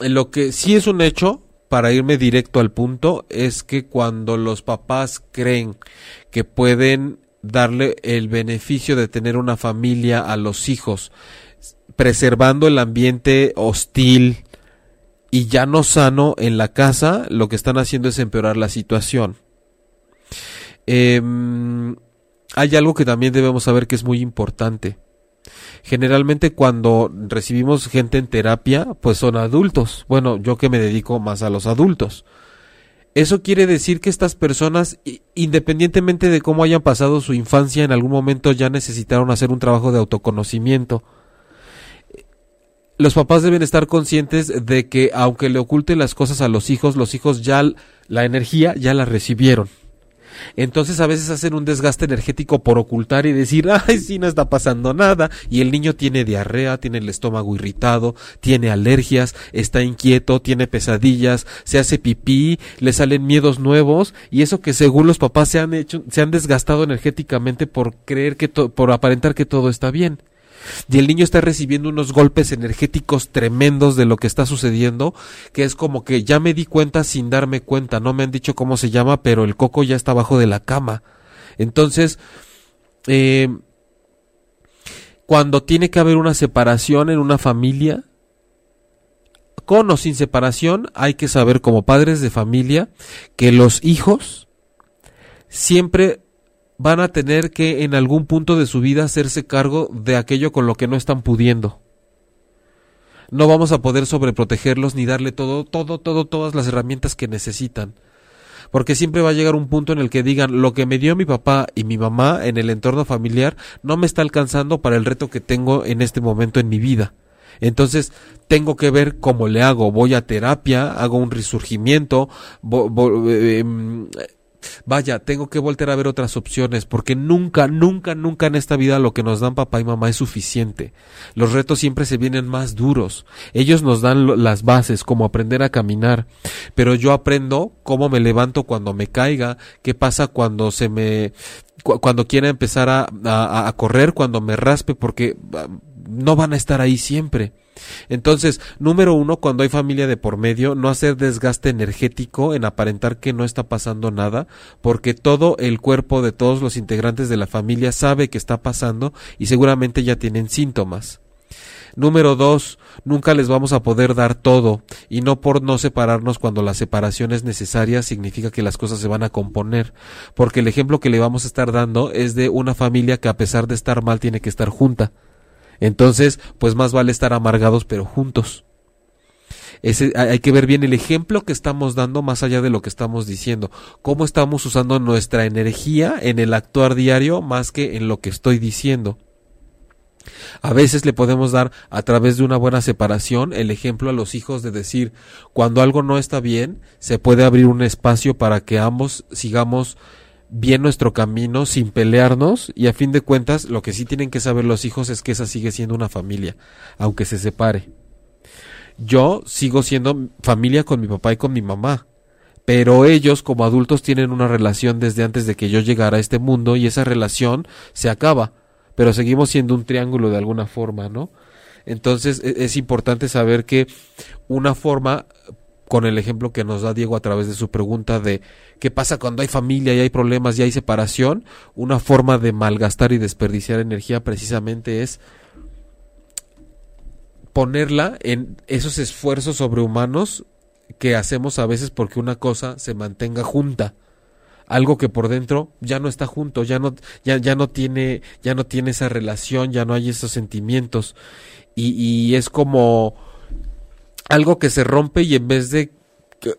lo que sí es un hecho, para irme directo al punto, es que cuando los papás creen que pueden darle el beneficio de tener una familia a los hijos, preservando el ambiente hostil y ya no sano en la casa, lo que están haciendo es empeorar la situación. Em, hay algo que también debemos saber que es muy importante. Generalmente cuando recibimos gente en terapia, pues son adultos. Bueno, yo que me dedico más a los adultos. Eso quiere decir que estas personas, independientemente de cómo hayan pasado su infancia, en algún momento ya necesitaron hacer un trabajo de autoconocimiento. Los papás deben estar conscientes de que aunque le oculten las cosas a los hijos, los hijos ya la energía ya la recibieron. Entonces a veces hacen un desgaste energético por ocultar y decir, ay, sí, no está pasando nada. Y el niño tiene diarrea, tiene el estómago irritado, tiene alergias, está inquieto, tiene pesadillas, se hace pipí, le salen miedos nuevos y eso que según los papás se han hecho, se han desgastado energéticamente por creer que, por aparentar que todo está bien y el niño está recibiendo unos golpes energéticos tremendos de lo que está sucediendo, que es como que ya me di cuenta sin darme cuenta, no me han dicho cómo se llama, pero el coco ya está abajo de la cama. Entonces, eh, cuando tiene que haber una separación en una familia, con o sin separación, hay que saber como padres de familia que los hijos siempre van a tener que en algún punto de su vida hacerse cargo de aquello con lo que no están pudiendo. No vamos a poder sobreprotegerlos ni darle todo, todo, todo, todas las herramientas que necesitan. Porque siempre va a llegar un punto en el que digan lo que me dio mi papá y mi mamá en el entorno familiar no me está alcanzando para el reto que tengo en este momento en mi vida. Entonces tengo que ver cómo le hago. Voy a terapia, hago un resurgimiento, eh, em, vaya, tengo que volver a ver otras opciones, porque nunca, nunca, nunca en esta vida lo que nos dan papá y mamá es suficiente. Los retos siempre se vienen más duros. Ellos nos dan las bases, como aprender a caminar, pero yo aprendo cómo me levanto cuando me caiga, qué pasa cuando se me, cuando quiera empezar a, a correr, cuando me raspe, porque ah, no van a estar ahí siempre. Entonces, número uno, cuando hay familia de por medio, no hacer desgaste energético en aparentar que no está pasando nada, porque todo el cuerpo de todos los integrantes de la familia sabe que está pasando y seguramente ya tienen síntomas. Número dos, nunca les vamos a poder dar todo, y no por no separarnos cuando la separación es necesaria significa que las cosas se van a componer, porque el ejemplo que le vamos a estar dando es de una familia que a pesar de estar mal tiene que estar junta. Entonces, pues más vale estar amargados pero juntos. hay que ver bien el ejemplo que estamos dando más allá de lo que estamos diciendo. Cómo estamos usando nuestra energía en el actuar diario más que en lo que estoy diciendo. A veces le podemos dar a través de una buena separación el ejemplo a los hijos de decir, cuando algo no está bien, se puede abrir un espacio para que ambos sigamos bien nuestro camino sin pelearnos y a fin de cuentas lo que sí tienen que saber los hijos es que esa sigue siendo una familia, aunque se separe. Yo sigo siendo familia con mi papá y con mi mamá, pero ellos como adultos tienen una relación desde antes de que yo llegara a este mundo y esa relación se acaba pero seguimos siendo un triángulo de alguna forma, ¿no? Entonces e, es importante saber que una forma, con el ejemplo que nos da Diego a través de su pregunta de qué pasa cuando hay familia y hay problemas y hay separación, una forma de malgastar y desperdiciar energía precisamente es ponerla en esos esfuerzos sobrehumanos que hacemos a veces porque una cosa se mantenga junta algo que por dentro ya no está junto, ya no, ya, ya no tiene, ya no tiene esa relación, ya no hay esos sentimientos. Y, y es como algo que se rompe y en vez de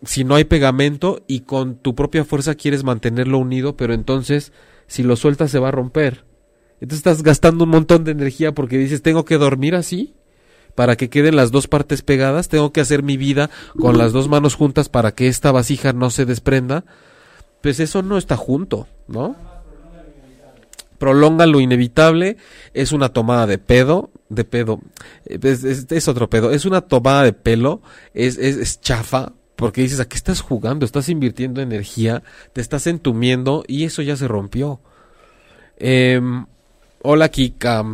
si no hay pegamento y con tu propia fuerza quieres mantenerlo unido, pero entonces si lo sueltas se va a romper. Entonces estás gastando un montón de energía porque dices, tengo que dormir así para que queden las dos partes pegadas, tengo que hacer mi vida con las dos manos juntas para que esta vasija no se desprenda pues eso no está junto, ¿no? Prolonga lo inevitable, es una tomada de pedo, de pedo, es, otro pedo, es una tomada de pelo, es, es, chafa, porque dices, ¿a qué estás jugando? Estás invirtiendo energía, te estás entumiendo y eso ya se rompió. Em, hola Kika,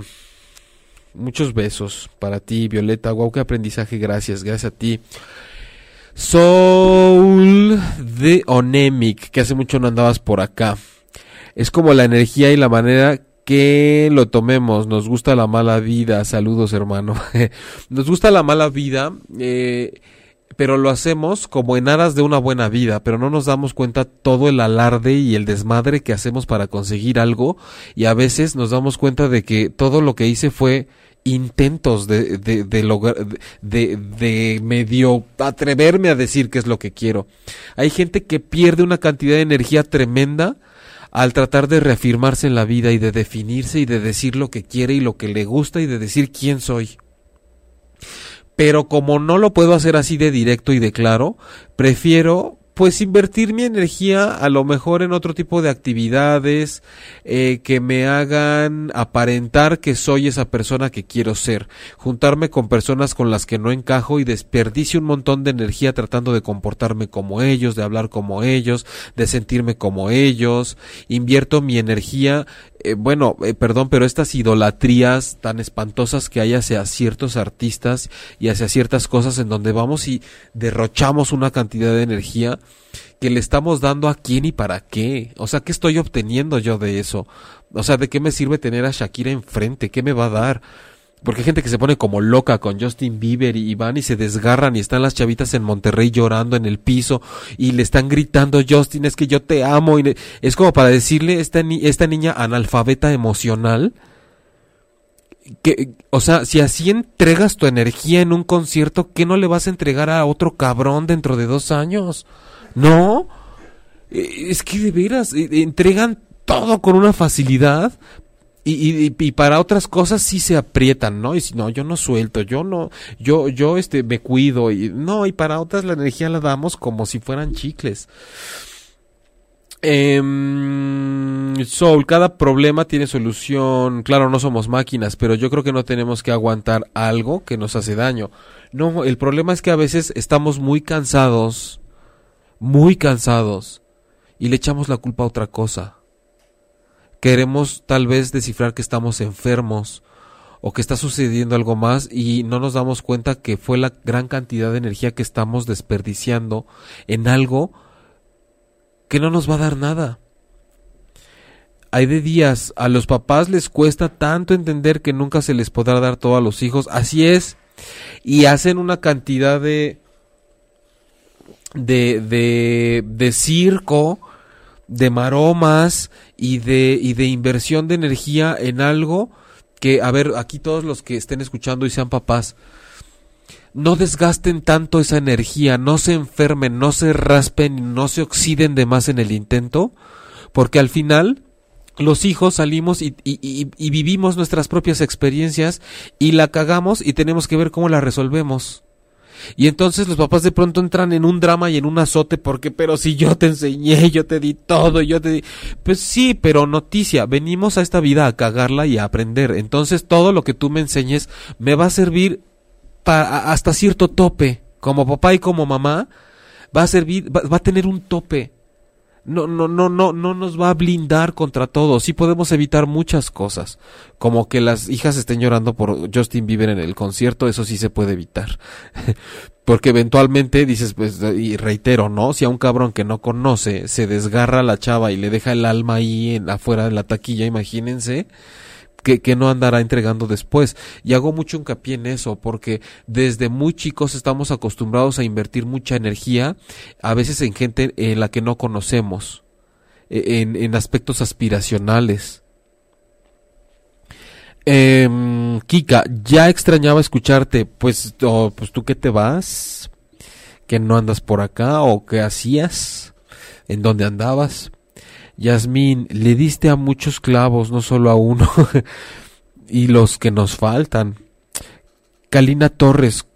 muchos besos para ti, Violeta, guau, qué aprendizaje, gracias, gracias a ti. Soul de Onemic, que hace mucho no andabas por acá. Es como la energía y la manera que lo tomemos. Nos gusta la mala vida. Saludos, hermano. Nos gusta la mala vida. Eh, pero lo hacemos como en aras de una buena vida, pero no nos damos cuenta todo el alarde y el desmadre que hacemos para conseguir algo y a veces nos damos cuenta de que todo lo que hice fue intentos de, lograr, de, de medio atreverme a decir qué es lo que quiero. Hay gente que pierde una cantidad de energía tremenda al tratar de reafirmarse en la vida y de definirse y de decir lo que quiere y lo que le gusta y de decir quién soy. Pero como no lo puedo hacer así de directo y de claro, prefiero pues invertir mi energía a lo mejor en otro tipo de actividades eh, que me hagan aparentar que soy esa persona que quiero ser, juntarme con personas con las que no encajo y desperdicio un montón de energía tratando de comportarme como ellos, de hablar como ellos, de sentirme como ellos, invierto mi energía eh, bueno, eh, perdón, pero estas idolatrías tan espantosas que hay hacia ciertos artistas y hacia ciertas cosas en donde vamos y derrochamos una cantidad de energía que le estamos dando a quién y para qué. O sea, ¿qué estoy obteniendo yo de eso? O sea, ¿de qué me sirve tener a Shakira enfrente? ¿Qué me va a dar? Porque hay gente que se pone como loca con Justin Bieber y van y se desgarran y están las chavitas en Monterrey llorando en el piso y le están gritando Justin es que yo te amo y es como para decirle esta, esta niña analfabeta emocional que o sea si así entregas tu energía en un concierto ¿qué no le vas a entregar a otro cabrón dentro de dos años? No e, es que de veras e, entregan todo con una facilidad y, y, y, para otras cosas sí se aprietan, ¿no? Y si no, yo no suelto, yo no, yo, yo este, me cuido y no, y para otras la energía la damos como si fueran chicles. Eh, Soul, cada problema tiene solución. Claro, no somos máquinas, pero yo creo que no tenemos que aguantar algo que nos hace daño. No, el problema es que a veces estamos muy cansados, muy cansados, y le echamos la culpa a otra cosa queremos tal vez descifrar que estamos enfermos o que está sucediendo algo más y no nos damos cuenta que fue la gran cantidad de energía que estamos desperdiciando en algo que no nos va a dar nada. Hay de días, a los papás les cuesta tanto entender que nunca se les podrá dar todo a los hijos, así es, y hacen una cantidad de de, de, de circo, de maromas y de, y de inversión de energía en algo que, a ver, aquí todos los que estén escuchando y sean papás, no desgasten tanto esa energía, no se enfermen, no se raspen, no se oxiden de más en el intento, porque al final los hijos salimos y, y, vivimos nuestras propias experiencias y la cagamos y tenemos que ver cómo la resolvemos. Y entonces los papás de pronto entran en un drama y en un azote porque, pero si yo te enseñé, yo te di todo, yo te di... Pues sí, pero noticia, venimos a esta vida a cagarla y a aprender. Entonces todo lo que tú me enseñes me va a servir hasta cierto tope. Como papá y como mamá, va a servir, va a tener un tope no, no, no, no, no nos va a blindar contra todo. Sí podemos evitar muchas cosas, como que las hijas estén llorando por Justin Bieber en el concierto, eso sí se puede evitar. Porque eventualmente dices, pues, y reitero, ¿no? Si a un cabrón que no conoce se desgarra la chava y le deja el alma ahí en, afuera de la taquilla, imagínense, que, no andará entregando después. Y hago mucho hincapié en eso, porque desde muy chicos estamos acostumbrados a invertir mucha energía, a veces en gente en la que no conocemos, e, en, aspectos aspiracionales. Eh, Kika, ya extrañaba escucharte, pues, pues tú que te vas, que no andas por acá o qué hacías, en dónde andabas. Yasmín, le diste a muchos clavos, no solo a uno, y los que nos faltan. Kalina Torres,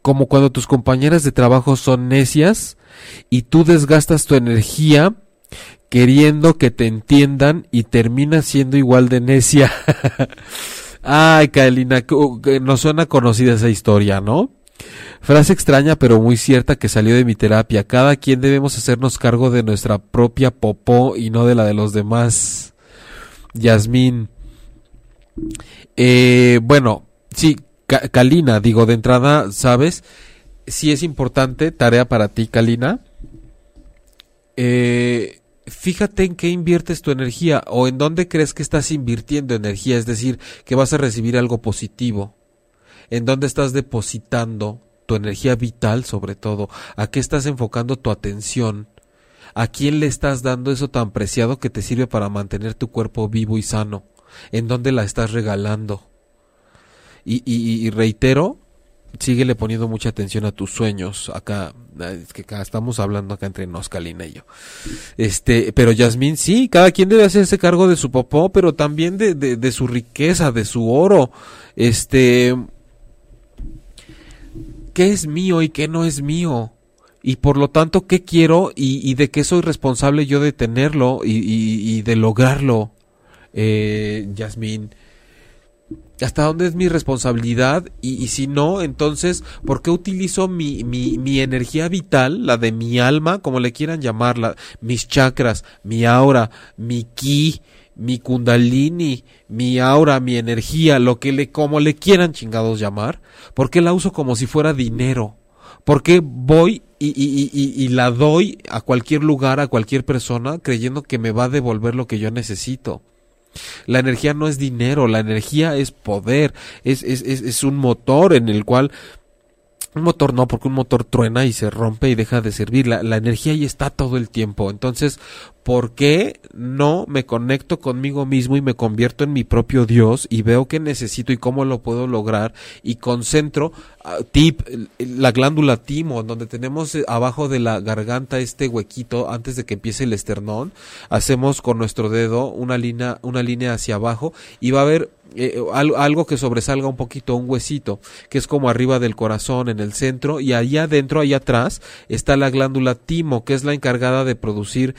como cuando tus compañeras de trabajo son necias y tú desgastas tu energía queriendo que te entiendan y terminas siendo igual de necia. Ay, Kalina, nos suena conocida esa historia, ¿no? Frase extraña pero muy cierta que salió de mi terapia. Cada quien debemos hacernos cargo de nuestra propia popó y no de la de los demás. Yasmín. Eh, bueno, sí, Kalina, digo de entrada, ¿sabes? Sí es importante, tarea para ti, Kalina. Eh, fíjate en qué inviertes tu energía o en dónde crees que estás invirtiendo energía, es decir, que vas a recibir algo positivo. En dónde estás depositando tu energía vital sobre todo, a qué estás enfocando tu atención, a quién le estás dando eso tan preciado que te sirve para mantener tu cuerpo vivo y sano, en dónde la estás regalando. Y, y, reitero, síguele poniendo mucha atención a tus sueños. Acá, que estamos hablando acá entre Noscalina y yo. Este, pero Yasmín, sí, cada quien debe hacerse cargo de su popó, pero también de, de, de su riqueza, de su oro. Este, qué es mío y qué no es mío. Y por lo tanto, qué quiero y, de qué soy responsable yo de tenerlo y, de lograrlo, eh, Yasmín. ¿Hasta dónde es mi responsabilidad? Y, si no, entonces, ¿por qué utilizo mi, mi, mi, energía vital, la de mi alma, como le quieran llamarla, mis chakras, mi aura, mi ki, mi kundalini, mi aura, mi energía, lo que le, como le quieran chingados llamar, ¿por qué la uso como si fuera dinero? ¿Por qué voy y, y, y, y, la doy a cualquier lugar, a cualquier persona, creyendo que me va a devolver lo que yo necesito? La energía no es dinero, la energía es poder, es, es, es, es un motor en el cual un motor no, porque un motor truena y se rompe y deja de servir. La, la, energía ahí está todo el tiempo. Entonces, ¿por qué no me conecto conmigo mismo y me convierto en mi propio Dios y veo qué necesito y cómo lo puedo lograr y concentro uh, tip la glándula timo donde tenemos eh, abajo de la garganta este huequito antes de que empiece el esternón hacemos con nuestro dedo una línea una línea hacia abajo y va a haber eh, algo que sobresalga un poquito, un huesito, que es como arriba del corazón, en el centro, y allá adentro, allá atrás, está la glándula timo, que es la encargada de producir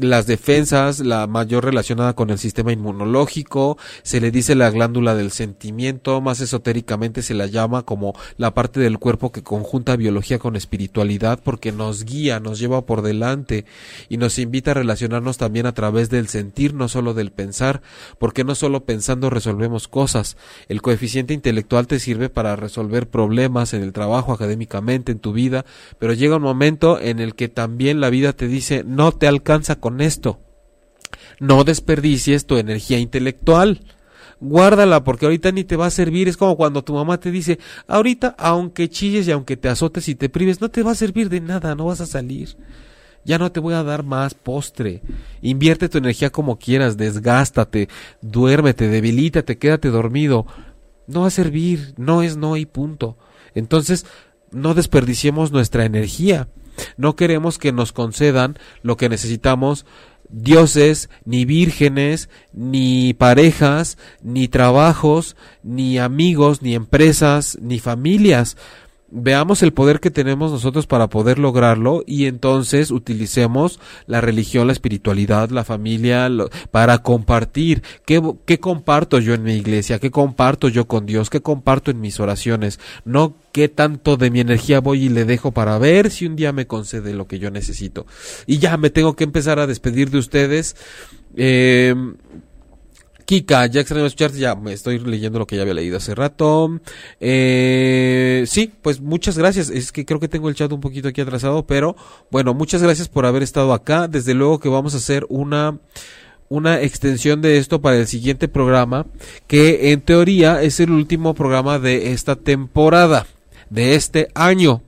las defensas, la mayor relacionada con el sistema inmunológico, se le dice la glándula del sentimiento, más esotéricamente se la llama como la parte del cuerpo que conjunta biología con espiritualidad porque nos guía, nos lleva por delante y nos invita a relacionarnos también a través del sentir, no solo del pensar, porque no solo pensando resolvemos cosas, el coeficiente intelectual te sirve para resolver problemas en el trabajo, académicamente, en tu vida, pero llega un momento en el que también la vida te dice no te alcanza con esto. No desperdicies tu energía intelectual. Guárdala porque ahorita ni te va a servir. Es como cuando tu mamá te dice, ahorita aunque chilles y aunque te azotes y te prives, no te va a servir de nada, no vas a salir. Ya no te voy a dar más postre. Invierte tu energía como quieras, desgástate, duérmete, debilítate, quédate dormido. No va a servir, no es no y punto. Entonces, no desperdiciemos nuestra energía. No queremos que nos concedan lo que necesitamos dioses, ni vírgenes, ni parejas, ni trabajos, ni amigos, ni empresas, ni familias veamos el poder que tenemos nosotros para poder lograrlo y entonces utilicemos la religión, la espiritualidad, la familia para compartir. ¿Qué, ¿Qué comparto yo en mi iglesia? ¿Qué comparto yo con Dios? ¿Qué comparto en mis oraciones? No qué tanto de mi energía voy y le dejo para ver si un día me concede lo que yo necesito. Y ya me tengo que empezar a despedir de ustedes. Eh, Kika, ya extraño escucharte, ya me estoy leyendo lo que ya había leído hace rato. Eh, sí, pues muchas gracias. Es que creo que tengo el chat un poquito aquí atrasado, pero bueno, muchas gracias por haber estado acá. Desde luego que vamos a hacer una una extensión de esto para el siguiente programa, que en teoría es el último programa de esta temporada, de este año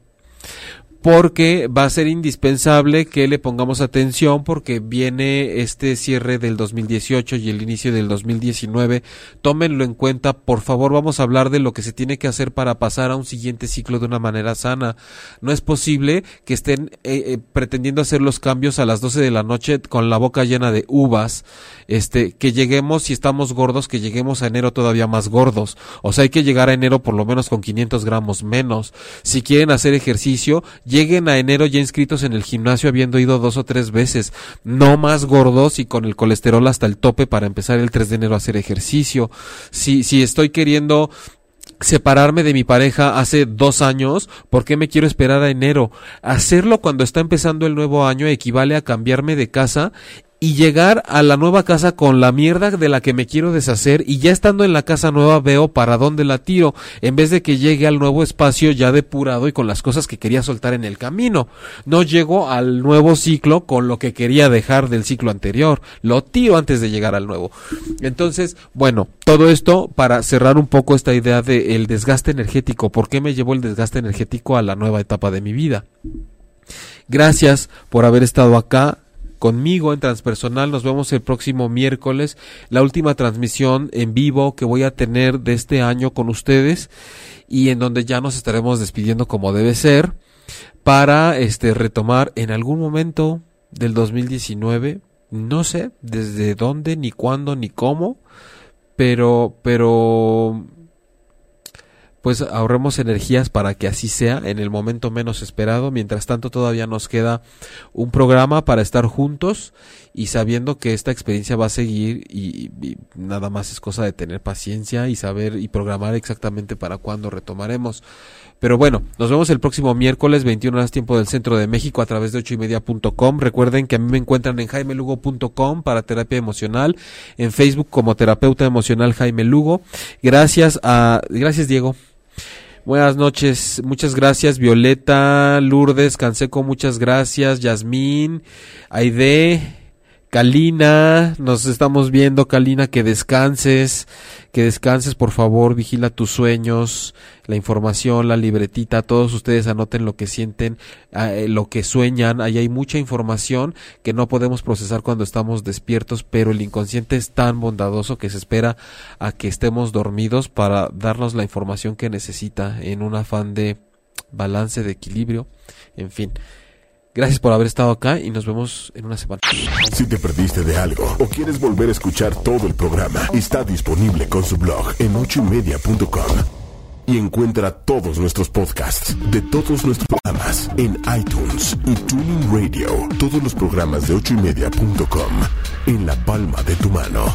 porque va a ser indispensable que le pongamos atención porque viene este cierre del 2018 y el inicio del 2019. Tómenlo en cuenta, por favor, vamos a hablar de lo que se tiene que hacer para pasar a un siguiente ciclo de una manera sana. No es posible que estén eh, eh, pretendiendo hacer los cambios a las 12 de la noche con la boca llena de uvas, este, que lleguemos si estamos gordos, que lleguemos a enero todavía más gordos. O sea, hay que llegar a enero por lo menos con 500 gramos menos. Si quieren hacer ejercicio, lleguen a enero ya inscritos en el gimnasio habiendo ido dos o tres veces, no más gordos y con el colesterol hasta el tope para empezar el 3 de enero a hacer ejercicio. Si, si estoy queriendo separarme de mi pareja hace dos años, ¿por qué me quiero esperar a enero? Hacerlo cuando está empezando el nuevo año equivale a cambiarme de casa y llegar a la nueva casa con la mierda de la que me quiero deshacer y ya estando en la casa nueva veo para dónde la tiro en vez de que llegue al nuevo espacio ya depurado y con las cosas que quería soltar en el camino. No llego al nuevo ciclo con lo que quería dejar del ciclo anterior. Lo tiro antes de llegar al nuevo. Entonces, bueno, todo esto para cerrar un poco esta idea de el desgaste energético. ¿Por qué me llevó el desgaste energético a la nueva etapa de mi vida? Gracias por haber estado acá conmigo en Transpersonal. Nos vemos el próximo miércoles, la última transmisión en vivo que voy a tener de este año con ustedes y en donde ya nos estaremos despidiendo como debe ser para este retomar en algún momento del 2019, no sé desde dónde ni cuándo ni cómo, pero pero pues ahorremos energías para que así sea en el momento menos esperado. Mientras tanto todavía nos queda un programa para estar juntos y sabiendo que esta experiencia va a seguir y, nada más es cosa de tener paciencia y saber y programar exactamente para cuándo retomaremos. Pero bueno, nos vemos el próximo miércoles 21 horas tiempo del centro de México a través de ocho y media.com. Recuerden que a mí me encuentran en jaimelugo.com para terapia emocional, en Facebook como terapeuta emocional Jaime Lugo. Gracias a, gracias Diego. Buenas noches, muchas gracias Violeta, Lourdes, Canseco, muchas gracias, Yasmín, Aide, Kalina, nos estamos viendo, Kalina, que descanses, que descanses, por favor, vigila tus sueños, la información, la libretita, todos ustedes anoten lo que sienten, ah, eh, lo que sueñan, ahí hay mucha información que no podemos procesar cuando estamos despiertos, pero el inconsciente es tan bondadoso que se espera a que estemos dormidos para darnos la información que necesita en un afán de balance, de equilibrio, en fin. Gracias por haber estado acá y nos vemos en una semana. Si te perdiste de algo o quieres volver a escuchar todo el programa, está disponible con su blog en ochoymedia.com. Y encuentra todos nuestros podcasts de todos nuestros programas en iTunes y Tuning Radio. Todos los programas de ochoymedia.com en la palma de tu mano.